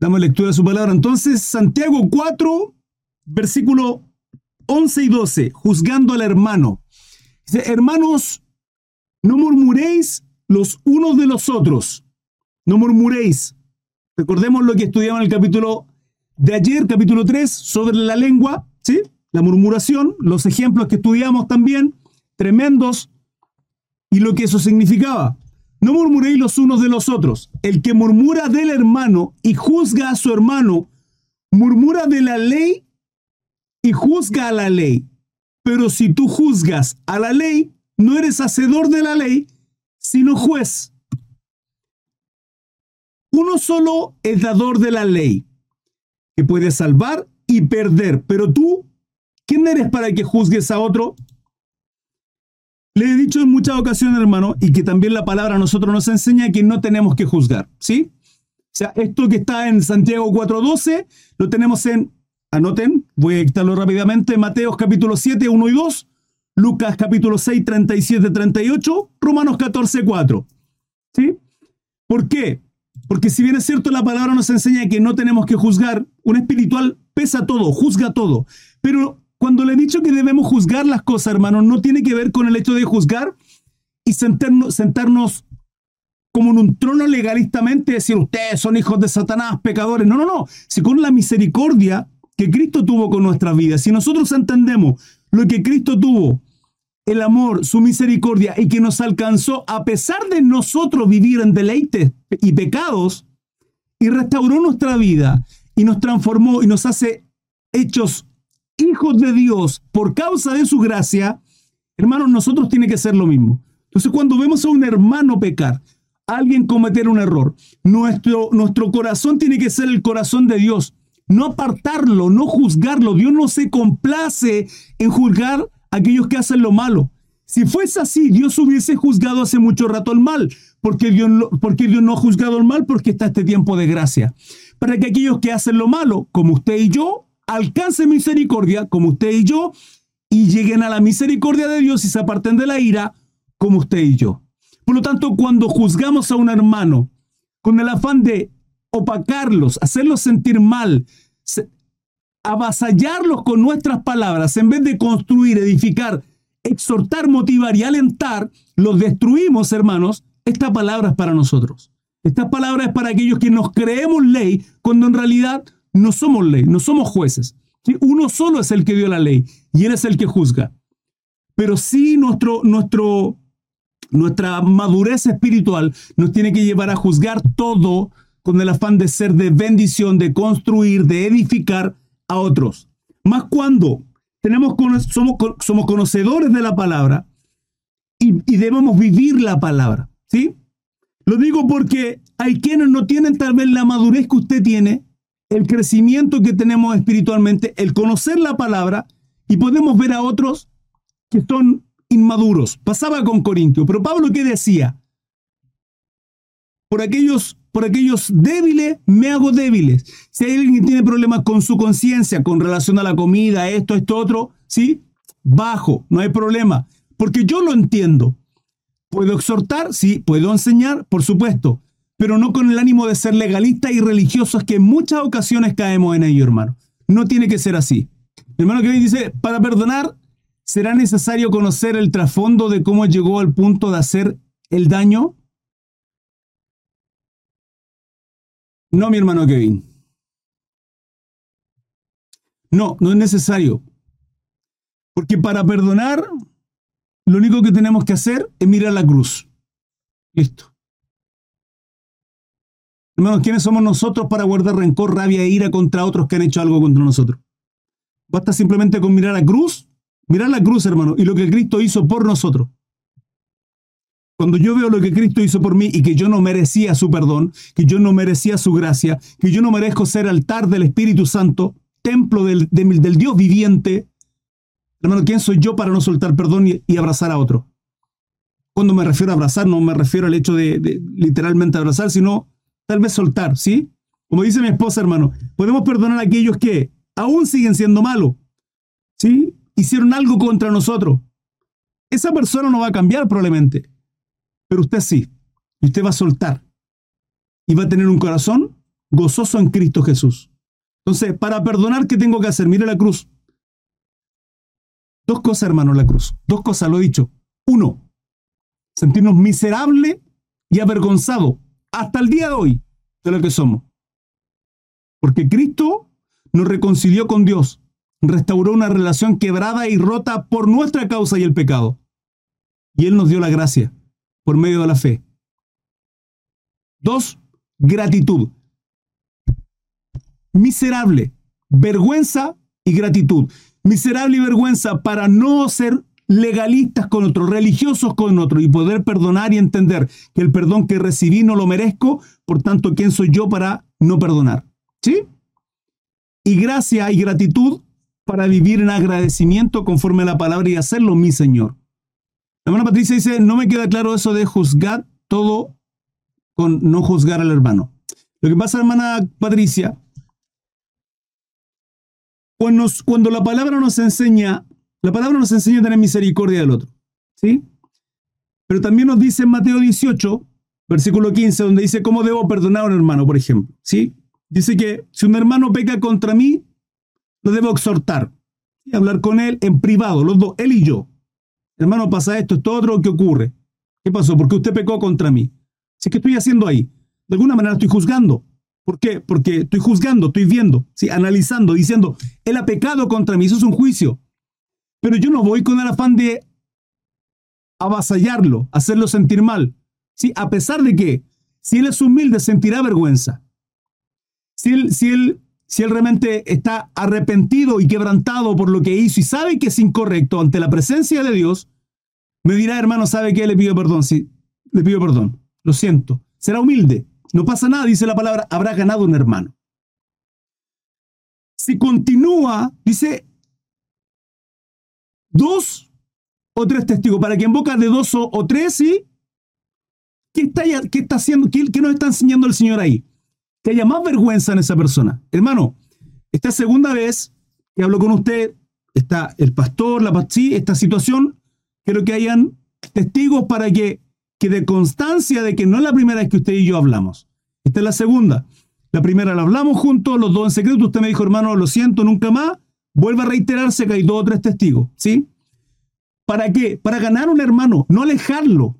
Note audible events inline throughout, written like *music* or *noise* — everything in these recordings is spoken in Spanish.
Damos lectura a su palabra. Entonces, Santiago 4, versículo 11 y 12, juzgando al hermano. Hermanos, no murmuréis los unos de los otros. No murmuréis. Recordemos lo que estudiamos en el capítulo de ayer, capítulo 3, sobre la lengua, ¿sí? La murmuración, los ejemplos que estudiamos también, tremendos, y lo que eso significaba. No murmuréis los unos de los otros. El que murmura del hermano y juzga a su hermano, murmura de la ley y juzga a la ley. Pero si tú juzgas a la ley, no eres hacedor de la ley, sino juez. Uno solo es dador de la ley, que puede salvar y perder. Pero tú, ¿quién eres para que juzgues a otro? Le he dicho en muchas ocasiones, hermano, y que también la palabra nosotros nos enseña que no tenemos que juzgar, ¿sí? O sea, esto que está en Santiago 4.12, lo tenemos en, anoten, voy a dictarlo rápidamente, Mateos capítulo 7, 1 y 2, Lucas capítulo 6, 37, 38, Romanos 14, 4. ¿Sí? ¿Por qué? Porque si bien es cierto la palabra nos enseña que no tenemos que juzgar, un espiritual pesa todo, juzga todo, pero cuando le he dicho que debemos juzgar las cosas, hermano, no tiene que ver con el hecho de juzgar y sentarnos, sentarnos como en un trono legalistamente, decir, ustedes son hijos de Satanás, pecadores. No, no, no. Si con la misericordia que Cristo tuvo con nuestras vidas, si nosotros entendemos lo que Cristo tuvo, el amor, su misericordia y que nos alcanzó a pesar de nosotros vivir en deleites y pecados, y restauró nuestra vida y nos transformó y nos hace hechos hijos de Dios por causa de su gracia, hermanos, nosotros tiene que ser lo mismo. Entonces, cuando vemos a un hermano pecar, alguien cometer un error, nuestro, nuestro corazón tiene que ser el corazón de Dios. No apartarlo, no juzgarlo. Dios no se complace en juzgar a aquellos que hacen lo malo. Si fuese así, Dios hubiese juzgado hace mucho rato el mal. Porque Dios, porque Dios no ha juzgado el mal porque está este tiempo de gracia. Para que aquellos que hacen lo malo, como usted y yo, alcance misericordia, como usted y yo, y lleguen a la misericordia de Dios y se aparten de la ira, como usted y yo. Por lo tanto, cuando juzgamos a un hermano con el afán de opacarlos, hacerlos sentir mal, avasallarlos con nuestras palabras, en vez de construir, edificar, exhortar, motivar y alentar, los destruimos, hermanos. Esta palabra es para nosotros. Esta palabra es para aquellos que nos creemos ley, cuando en realidad no somos ley, no somos jueces. Uno solo es el que dio la ley y él es el que juzga. Pero sí nuestro, nuestro, nuestra madurez espiritual nos tiene que llevar a juzgar todo con el afán de ser de bendición, de construir, de edificar a otros. Más cuando tenemos, somos, somos conocedores de la palabra y, y debemos vivir la palabra. ¿sí? Lo digo porque hay quienes no tienen tal vez la madurez que usted tiene el crecimiento que tenemos espiritualmente, el conocer la palabra y podemos ver a otros que son inmaduros. Pasaba con Corintio, pero Pablo qué decía? Por aquellos, por aquellos débiles me hago débiles. Si hay alguien que tiene problemas con su conciencia, con relación a la comida, esto, esto, otro, ¿sí? Bajo, no hay problema, porque yo lo entiendo. ¿Puedo exhortar? Sí. ¿Puedo enseñar? Por supuesto pero no con el ánimo de ser legalistas y religiosos que en muchas ocasiones caemos en ello, hermano. No tiene que ser así. hermano que dice, para perdonar será necesario conocer el trasfondo de cómo llegó al punto de hacer el daño. No, mi hermano Kevin. No, no es necesario. Porque para perdonar, lo único que tenemos que hacer es mirar la cruz. Listo. Hermanos, ¿quiénes somos nosotros para guardar rencor, rabia e ira contra otros que han hecho algo contra nosotros? Basta simplemente con mirar la cruz, mirar la cruz, hermano, y lo que Cristo hizo por nosotros. Cuando yo veo lo que Cristo hizo por mí y que yo no merecía su perdón, que yo no merecía su gracia, que yo no merezco ser altar del Espíritu Santo, templo del, Dios viviente, hermano, ¿quién soy yo para no soltar perdón y, abrazar a otro? Cuando me refiero a abrazar, no me refiero al hecho de literalmente abrazar, sino tal vez soltar, ¿sí? Como dice mi esposa, hermano, podemos perdonar a aquellos que aún siguen siendo malos, ¿sí? Hicieron algo contra nosotros. Esa persona no va a cambiar probablemente, pero usted sí. Y usted va a soltar. Y va a tener un corazón gozoso en Cristo Jesús. Entonces, para perdonar, ¿qué tengo que hacer? Mire la cruz. Dos cosas, hermano, la cruz. Dos cosas, lo he dicho. Uno, sentirnos miserable y avergonzado hasta el día de hoy de lo que somos. Porque Cristo nos reconcilió con Dios, restauró una relación quebrada y rota por nuestra causa y el pecado. Y Él nos dio la gracia por medio de la fe. Dos, gratitud. Miserable, vergüenza y gratitud. Miserable y vergüenza para no ser legalistas con otros, religiosos con otros y poder perdonar y entender que el perdón que recibí no lo merezco, por tanto, ¿quién soy yo para no perdonar? ¿Sí? Y gracia y gratitud para vivir en agradecimiento conforme a la palabra y hacerlo, mi Señor. La hermana Patricia dice, no me queda claro eso de juzgar todo con no juzgar al hermano. Lo que pasa, hermana Patricia, cuando, cuando la palabra nos enseña, la palabra nos enseña a tener misericordia del otro, ¿sí? Pero también nos dice en Mateo 18, versículo 15, donde dice cómo debo perdonar a un hermano, por ejemplo, ¿sí? Dice que si un hermano peca contra mí, lo debo exhortar y hablar con él en privado, los dos, él y yo. Hermano, pasa esto, esto otro, ¿qué ocurre? ¿Qué pasó? Porque usted pecó contra mí. ¿Sí? ¿Qué estoy haciendo ahí? De alguna manera estoy juzgando. ¿Por qué? Porque estoy juzgando, estoy viendo, ¿sí? analizando, diciendo, él ha pecado contra mí, eso es un juicio. Pero yo no voy con el afán de avasallarlo, hacerlo sentir mal. ¿sí? A pesar de que, si él es humilde, sentirá vergüenza. Si él, si él, si él realmente está arrepentido y quebrantado por lo que hizo y sabe que es incorrecto ante la presencia de Dios, me dirá, hermano, ¿sabe qué? Le pido perdón, sí, le pido perdón. Lo siento. Será humilde. No pasa nada, dice la palabra, habrá ganado un hermano. Si continúa, dice, dos o tres testigos, para que en boca de dos o, tres, ¿sí? ¿Qué está, qué está haciendo? Qué, nos está enseñando el Señor ahí? Que haya más vergüenza en esa persona. Hermano, esta segunda vez que hablo con usted, está el pastor, la sí, esta situación, quiero que hayan testigos para que que de constancia de que no es la primera vez que usted y yo hablamos. Esta es la segunda. La primera la hablamos juntos, los dos en secreto. Usted me dijo, hermano, lo siento, nunca más. Vuelve a reiterarse que hay dos o tres testigos. ¿Sí? ¿Para qué? Para ganar un hermano, no alejarlo.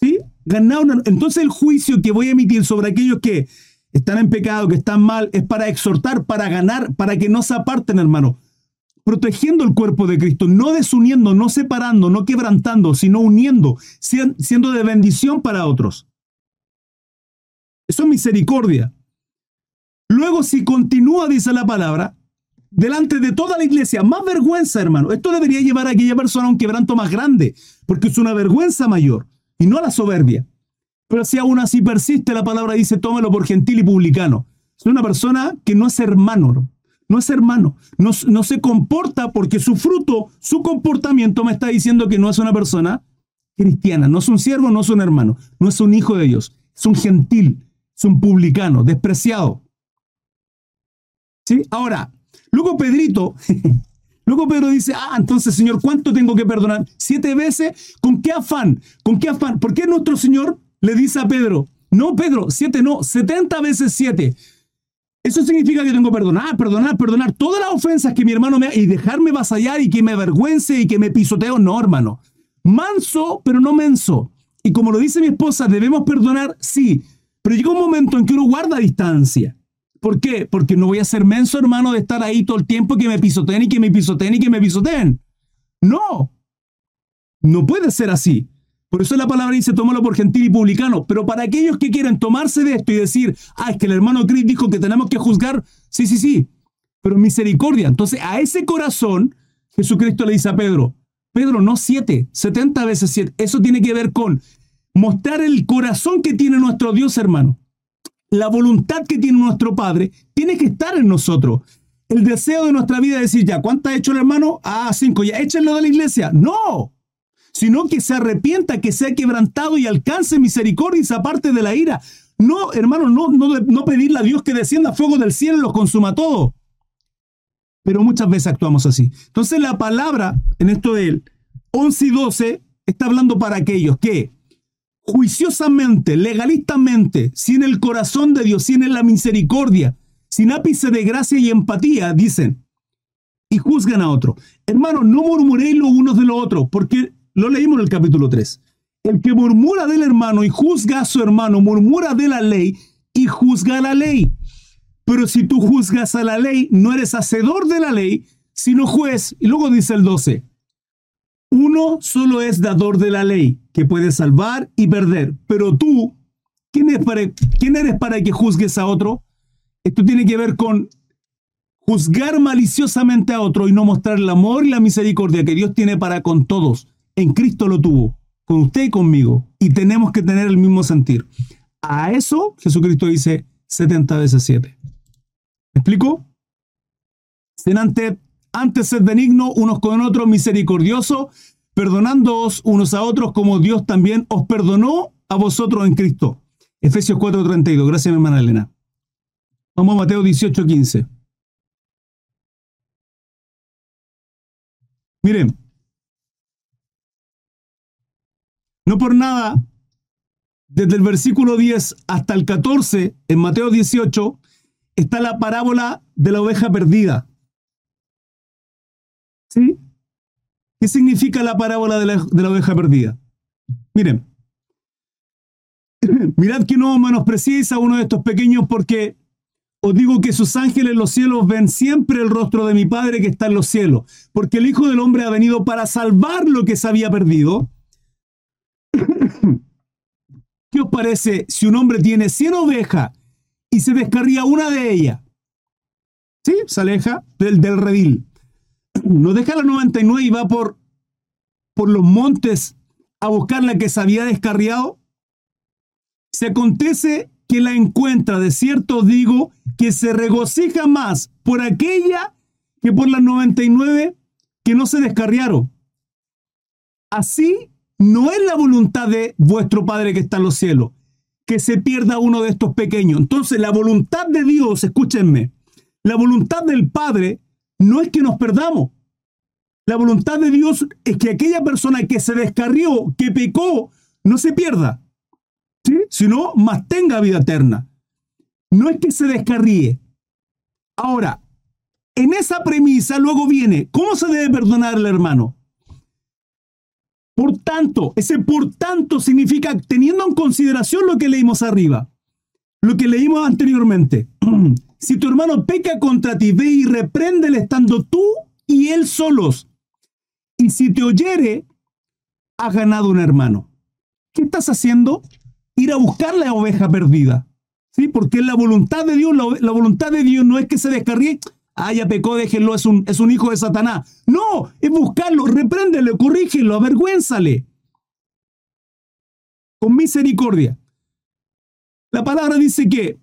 ¿Sí? Ganar Entonces el juicio que voy a emitir sobre aquellos que están en pecado, que están mal, es para exhortar, para ganar, para que no se aparten, hermano protegiendo el cuerpo de Cristo, no desuniendo, no separando, no quebrantando, sino uniendo, siendo de bendición para otros. Eso es misericordia. Luego, si continúa, dice la palabra, delante de toda la iglesia, más vergüenza, hermano. Esto debería llevar a aquella persona a un quebranto más grande, porque es una vergüenza mayor y no la soberbia. Pero si aún así persiste, la palabra dice, tómelo por gentil y publicano. Es una persona que no es hermano, no es hermano, no, no, se comporta porque su fruto, su comportamiento me está diciendo que no es una persona cristiana, no es un siervo, no es un hermano, no es un hijo de Dios, es un gentil, es un publicano, despreciado. ¿Sí? Ahora, luego Pedrito, *laughs* luego Pedro dice, ah, entonces Señor, ¿cuánto tengo que perdonar? ¿Siete veces? ¿Con qué afán? ¿Con qué afán? ¿Por qué nuestro Señor le dice a Pedro, no, Pedro, siete no, setenta veces siete? Eso significa que tengo que perdonar, perdonar, perdonar todas las ofensas que mi hermano me y dejarme vasallar y que me avergüence y que me pisoteo. No, hermano. Manso, pero no menso. Y como lo dice mi esposa, debemos perdonar, sí. Pero llega un momento en que uno guarda distancia. ¿Por qué? Porque no voy a ser menso, hermano, de estar ahí todo el tiempo que me pisoteen y que me pisoteen y que me pisoteen. No. No puede ser así. Por eso la palabra dice, tómalo por gentil y publicano. Pero para aquellos que quieren tomarse de esto y decir, ah, es que el hermano Chris dijo que tenemos que juzgar, sí, sí, sí, pero misericordia. Entonces, a ese corazón, Jesucristo le dice a Pedro, Pedro, no siete, setenta veces siete. Eso tiene que ver con mostrar el corazón que tiene nuestro Dios, hermano. La voluntad que tiene nuestro Padre tiene que estar en nosotros. El deseo de nuestra vida es decir, ya, ¿cuánto ha hecho el hermano? Ah, cinco, ya, échenlo de la iglesia. No, sino que se arrepienta, que sea quebrantado y alcance misericordia y se aparte de la ira. No, hermano, no, no, no pedirle a Dios que descienda fuego del cielo y los consuma todo. Pero muchas veces actuamos así. Entonces la palabra en esto del 11 y 12 está hablando para aquellos que juiciosamente, legalistamente, sin el corazón de Dios, sin la misericordia, sin ápice de gracia y empatía, dicen, y juzgan a otro. Hermanos, no murmuréis los unos de los otros, porque lo leímos en el capítulo 3. El que murmura del hermano y juzga a su hermano, murmura de la ley y juzga la ley. Pero si tú juzgas a la ley, no eres hacedor de la ley, sino juez. Y luego dice el 12, uno solo es dador de la ley, que puede salvar y perder. Pero tú, ¿quién, ¿quién eres para que juzgues a otro? Esto tiene que ver con juzgar maliciosamente a otro y no mostrar el amor y la misericordia que Dios tiene para con todos. En Cristo lo tuvo, con usted y conmigo, y tenemos que tener el mismo sentir. A eso Jesucristo dice 70 veces 7. ¿Me explico? Senante antes sed benigno unos con otros, misericordioso, perdonándoos unos a otros como Dios también os perdonó a vosotros en Cristo. Efesios 4:32. Gracias, mi hermana Elena. Vamos a Mateo 18:15. Miren, no por nada, desde el versículo 10 hasta el 14, en Mateo 18, está la parábola de la oveja perdida. ¿Sí? ¿Qué significa la parábola de la, oveja perdida? Miren, *laughs* mirad que no menospreciéis a uno de estos pequeños porque os digo que sus ángeles en los cielos ven siempre el rostro de mi Padre que está en los cielos, porque el Hijo del Hombre ha venido para salvar lo que se había perdido. *coughs* ¿Qué os parece si un hombre tiene 100 ovejas y se descarría una de ellas? ¿Sí? Se aleja del, del redil no deja la 99 y va por, por los montes a buscar la que se había descarriado? Se acontece que la encuentra, de cierto digo, que se regocija más por aquella que por las 99 que no se descarriaron. Así no es la voluntad de vuestro Padre que está en los cielos, que se pierda uno de estos pequeños. Entonces, la voluntad de Dios, escúchenme, la voluntad del Padre no es que nos perdamos. La voluntad de Dios es que aquella persona que se descarrió, que pecó, no se pierda, ¿sí? sino más tenga vida eterna. No es que se descarríe. Ahora, en esa premisa luego viene, ¿cómo se debe perdonar al hermano? Por tanto, ese por tanto significa teniendo en consideración lo que leímos arriba, lo que leímos anteriormente. *clears throat* Si tu hermano peca contra ti, ve y repréndele estando tú y él solos. Si te oyere, has ganado un hermano. ¿Qué estás haciendo? Ir a buscar la oveja perdida. ¿Sí? Porque la voluntad de Dios, la, voluntad de Dios no es que se descarríe. Ah, ya pecó, déjenlo, es un, es un hijo de Satanás. No, es buscarlo, repréndele, corrígelo, avergüénzale. Con misericordia. La palabra dice que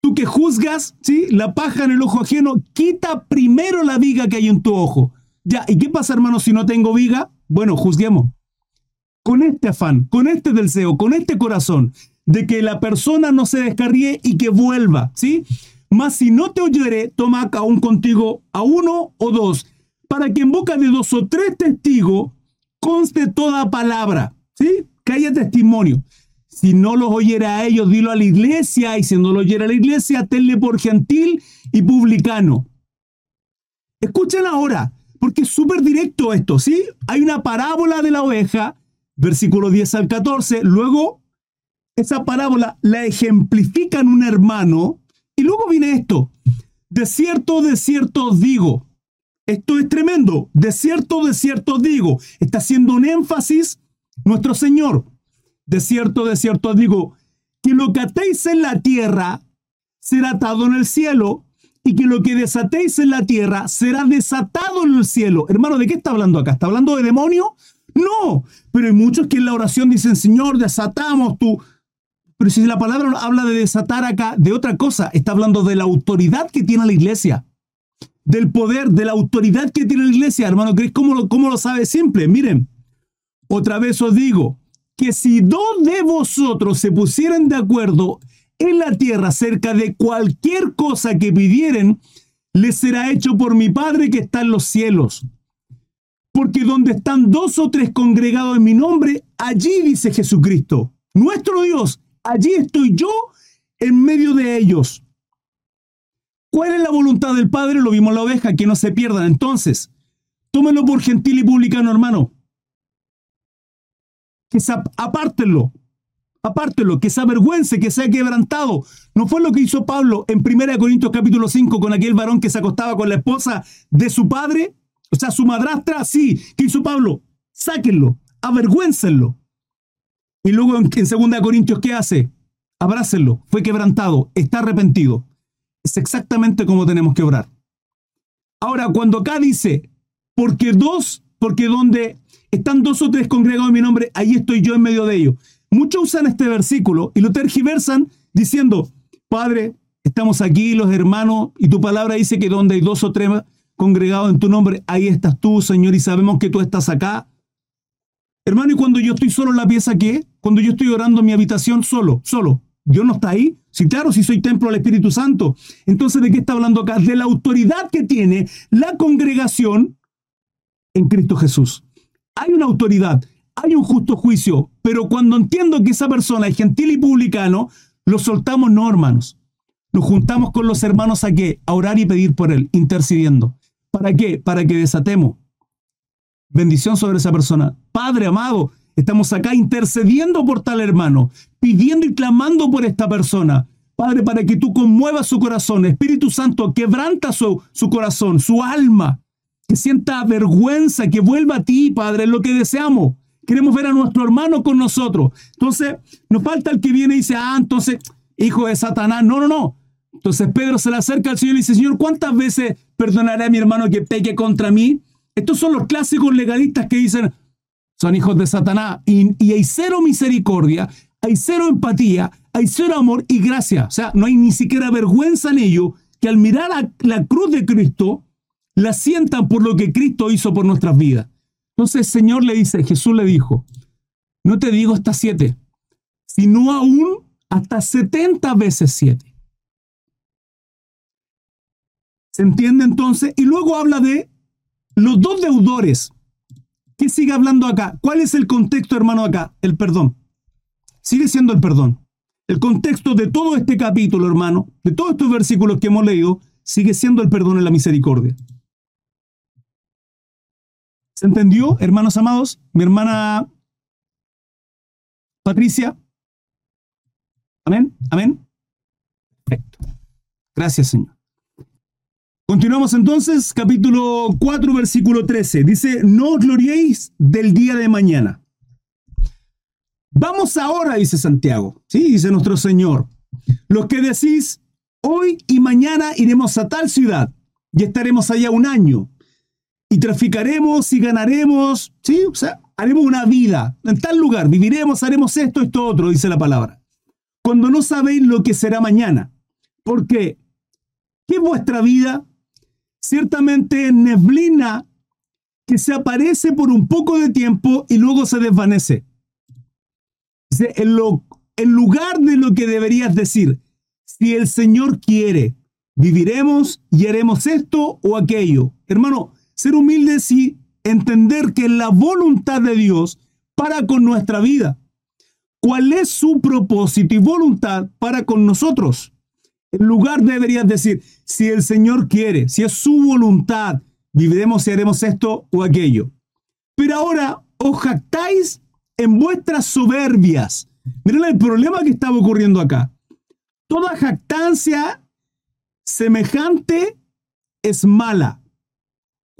Tú que juzgas, ¿sí? La paja en el ojo ajeno, quita primero la viga que hay en tu ojo. Ya, ¿y qué pasa, hermano, si no tengo viga? Bueno, juzguemos. Con este afán, con este deseo, con este corazón, de que la persona no se descarríe y que vuelva, ¿sí? Mas si no te oyere, toma aún contigo a uno o dos, para que en boca de dos o tres testigos conste toda palabra, ¿sí? Que haya testimonio. Si no los oyera a ellos, dilo a la iglesia, y si no lo oyera a la iglesia, tenle por gentil y publicano. Escuchen ahora, porque es súper directo esto, ¿sí? Hay una parábola de la oveja, versículo 10 al 14, luego esa parábola la ejemplifican un hermano, y luego viene esto, de cierto, de cierto digo, esto es tremendo, de cierto, de cierto digo, está haciendo un énfasis nuestro Señor. De cierto, de cierto digo, que lo que atéis en la tierra será atado en el cielo, y que lo que desatéis en la tierra será desatado en el cielo. Hermano, ¿de qué está hablando acá? ¿Está hablando de demonio? No, pero hay muchos que en la oración dicen, Señor, desatamos tú. Pero si la palabra habla de desatar acá, de otra cosa, está hablando de la autoridad que tiene la iglesia, del poder, de la autoridad que tiene la iglesia, hermano. ¿Cómo lo, cómo lo sabe simple? Miren, otra vez os digo, que si dos de vosotros se pusieran de acuerdo en la tierra acerca de cualquier cosa que pidieren, les será hecho por mi Padre que está en los cielos. Porque donde están dos o tres congregados en mi nombre, allí dice Jesucristo, nuestro Dios, allí estoy yo en medio de ellos. ¿Cuál es la voluntad del Padre? Lo vimos en la oveja, que no se pierdan. Entonces, tómenlo por gentil y publicano, hermano. Que apártenlo, apártenlo, que se avergüence, que sea quebrantado. No fue lo que hizo Pablo en 1 Corintios capítulo 5 con aquel varón que se acostaba con la esposa de su padre, o sea, su madrastra, sí. ¿Qué hizo Pablo? Sáquenlo, avergüéncenlo. Y luego en 2 Corintios, ¿qué hace? Abrácenlo, fue quebrantado, está arrepentido. Es exactamente como tenemos que orar. Ahora, cuando acá dice, porque dos, porque donde están dos o tres congregados en mi nombre, ahí estoy yo en medio de ellos. Muchos usan este versículo y lo tergiversan diciendo, Padre, estamos aquí los hermanos y tu palabra dice que donde hay dos o tres congregados en tu nombre, ahí estás tú, Señor, y sabemos que tú estás acá. Hermano, ¿y cuando yo estoy solo en la pieza qué? Cuando yo estoy orando en mi habitación solo, solo. Dios no está ahí. Sí, claro, si soy templo del Espíritu Santo. Entonces, ¿de qué está hablando acá? De la autoridad que tiene la congregación en Cristo Jesús. Hay una autoridad, hay un justo juicio, pero cuando entiendo que esa persona es gentil y publicano, lo soltamos no, hermanos. Nos juntamos con los hermanos a qué? A orar y pedir por él, intercediendo. ¿Para qué? Para que desatemos bendición sobre esa persona. Padre amado, Estamos acá intercediendo por tal hermano, pidiendo y clamando por esta persona. Padre, para que tú conmuevas su corazón. Espíritu Santo, quebranta su, su corazón, su alma. Que sienta vergüenza, que vuelva a ti, Padre, es lo que deseamos. Queremos ver a nuestro hermano con nosotros. Entonces, nos falta el que viene y dice, ah, entonces, hijo de Satanás. No, no, no. Entonces Pedro se le acerca al Señor y dice, Señor, ¿cuántas veces perdonaré a mi hermano que peque contra mí? Estos son los clásicos legalistas que dicen, son hijos de Satanás y, hay cero misericordia, hay cero empatía, hay cero amor y gracia. O sea, no hay ni siquiera vergüenza en ello que al mirar la cruz de Cristo, la sientan por lo que Cristo hizo por nuestras vidas. Entonces el Señor le dice, Jesús le dijo, no te digo hasta siete, sino aún hasta setenta veces siete. ¿Se entiende entonces? Y luego habla de los dos deudores. ¿Qué sigue hablando acá? ¿Cuál es el contexto, hermano, acá? El perdón. Sigue siendo el perdón. El contexto de todo este capítulo, hermano, de todos estos versículos que hemos leído, sigue siendo el perdón y la misericordia. ¿Se entendió, hermanos amados? Mi hermana Patricia. Amén. Amén. Perfecto. Gracias, Señor. Continuamos entonces, capítulo 4, versículo 13. Dice, no os gloriéis del día de mañana. Vamos ahora, dice Santiago. Sí, dice nuestro Señor. Los que decís, hoy y mañana iremos a tal ciudad y estaremos allá un año. Y traficaremos y ganaremos, sí, o sea, haremos una vida en tal lugar, viviremos, haremos esto, esto, otro, dice la palabra. Cuando no sabéis lo que será mañana. Porque, ¿qué es vuestra vida? ciertamente neblina que se aparece por un poco de tiempo y luego se desvanece. En, en lugar de lo que deberías decir, si el Señor quiere, viviremos y haremos esto o aquello. Hermano, ser humildes y entender que la voluntad de Dios para con nuestra vida. ¿Cuál es su propósito y voluntad para con nosotros? En lugar deberías decir, si el Señor quiere, si es su voluntad, viviremos y haremos esto o aquello. Pero ahora os jactáis en vuestras soberbias. Miren el problema que estaba ocurriendo acá. Toda jactancia semejante es mala.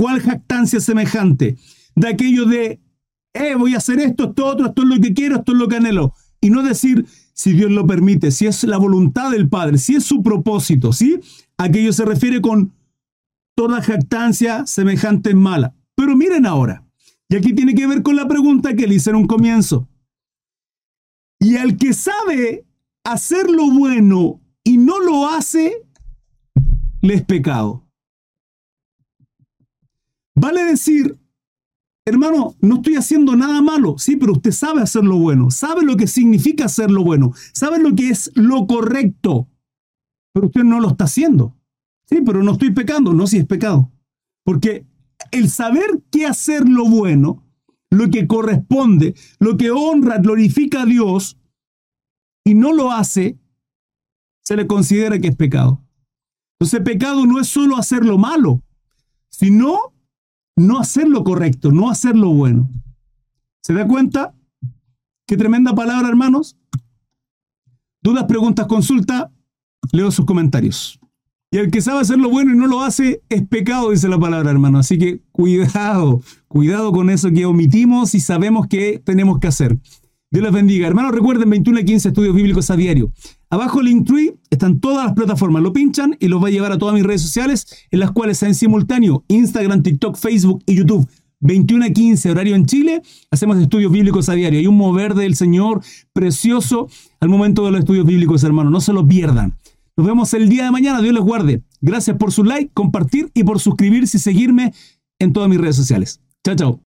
¿Cuál jactancia semejante? De aquello de, eh, voy a hacer esto, esto, otro, esto es lo que quiero, esto es lo que anhelo. Y no decir, si Dios lo permite, si es la voluntad del Padre, si es su propósito, ¿sí? Aquello se refiere con toda jactancia semejante mala. Pero miren ahora, y aquí tiene que ver con la pregunta que le hice en un comienzo. Y al que sabe hacer lo bueno y no lo hace, le es pecado. Vale decir Hermano, no estoy haciendo nada malo, sí, pero usted sabe hacer lo bueno, sabe lo que significa hacer lo bueno, sabe lo que es lo correcto, pero usted no lo está haciendo. Sí, pero no estoy pecando, no si es pecado. Porque el saber qué hacer lo bueno, lo que corresponde, lo que honra, glorifica a Dios, y no lo hace, se le considera que es pecado. Entonces, pecado no es solo hacer lo malo, sino no hacer lo correcto, no hacer lo bueno. ¿Se da cuenta? Qué tremenda palabra, hermanos. Dudas, preguntas, consulta, leo sus comentarios. Y el que sabe hacer lo bueno y no lo hace es pecado, dice la palabra, hermano. Así que cuidado, cuidado con eso que omitimos y sabemos que tenemos que hacer. Dios les bendiga. Hermanos, recuerden 21 a 15 estudios bíblicos a diario. Abajo el link tree están todas las plataformas. Lo pinchan y los va a llevar a todas mis redes sociales, en las cuales en simultáneo Instagram, TikTok, Facebook y YouTube. 21 a 15, horario en Chile, hacemos estudios bíblicos a diario. Hay un mover del Señor precioso al momento de los estudios bíblicos, hermanos. No se lo pierdan. Nos vemos el día de mañana. Dios les guarde. Gracias por su like, compartir y por suscribirse y seguirme en todas mis redes sociales. Chao, chao.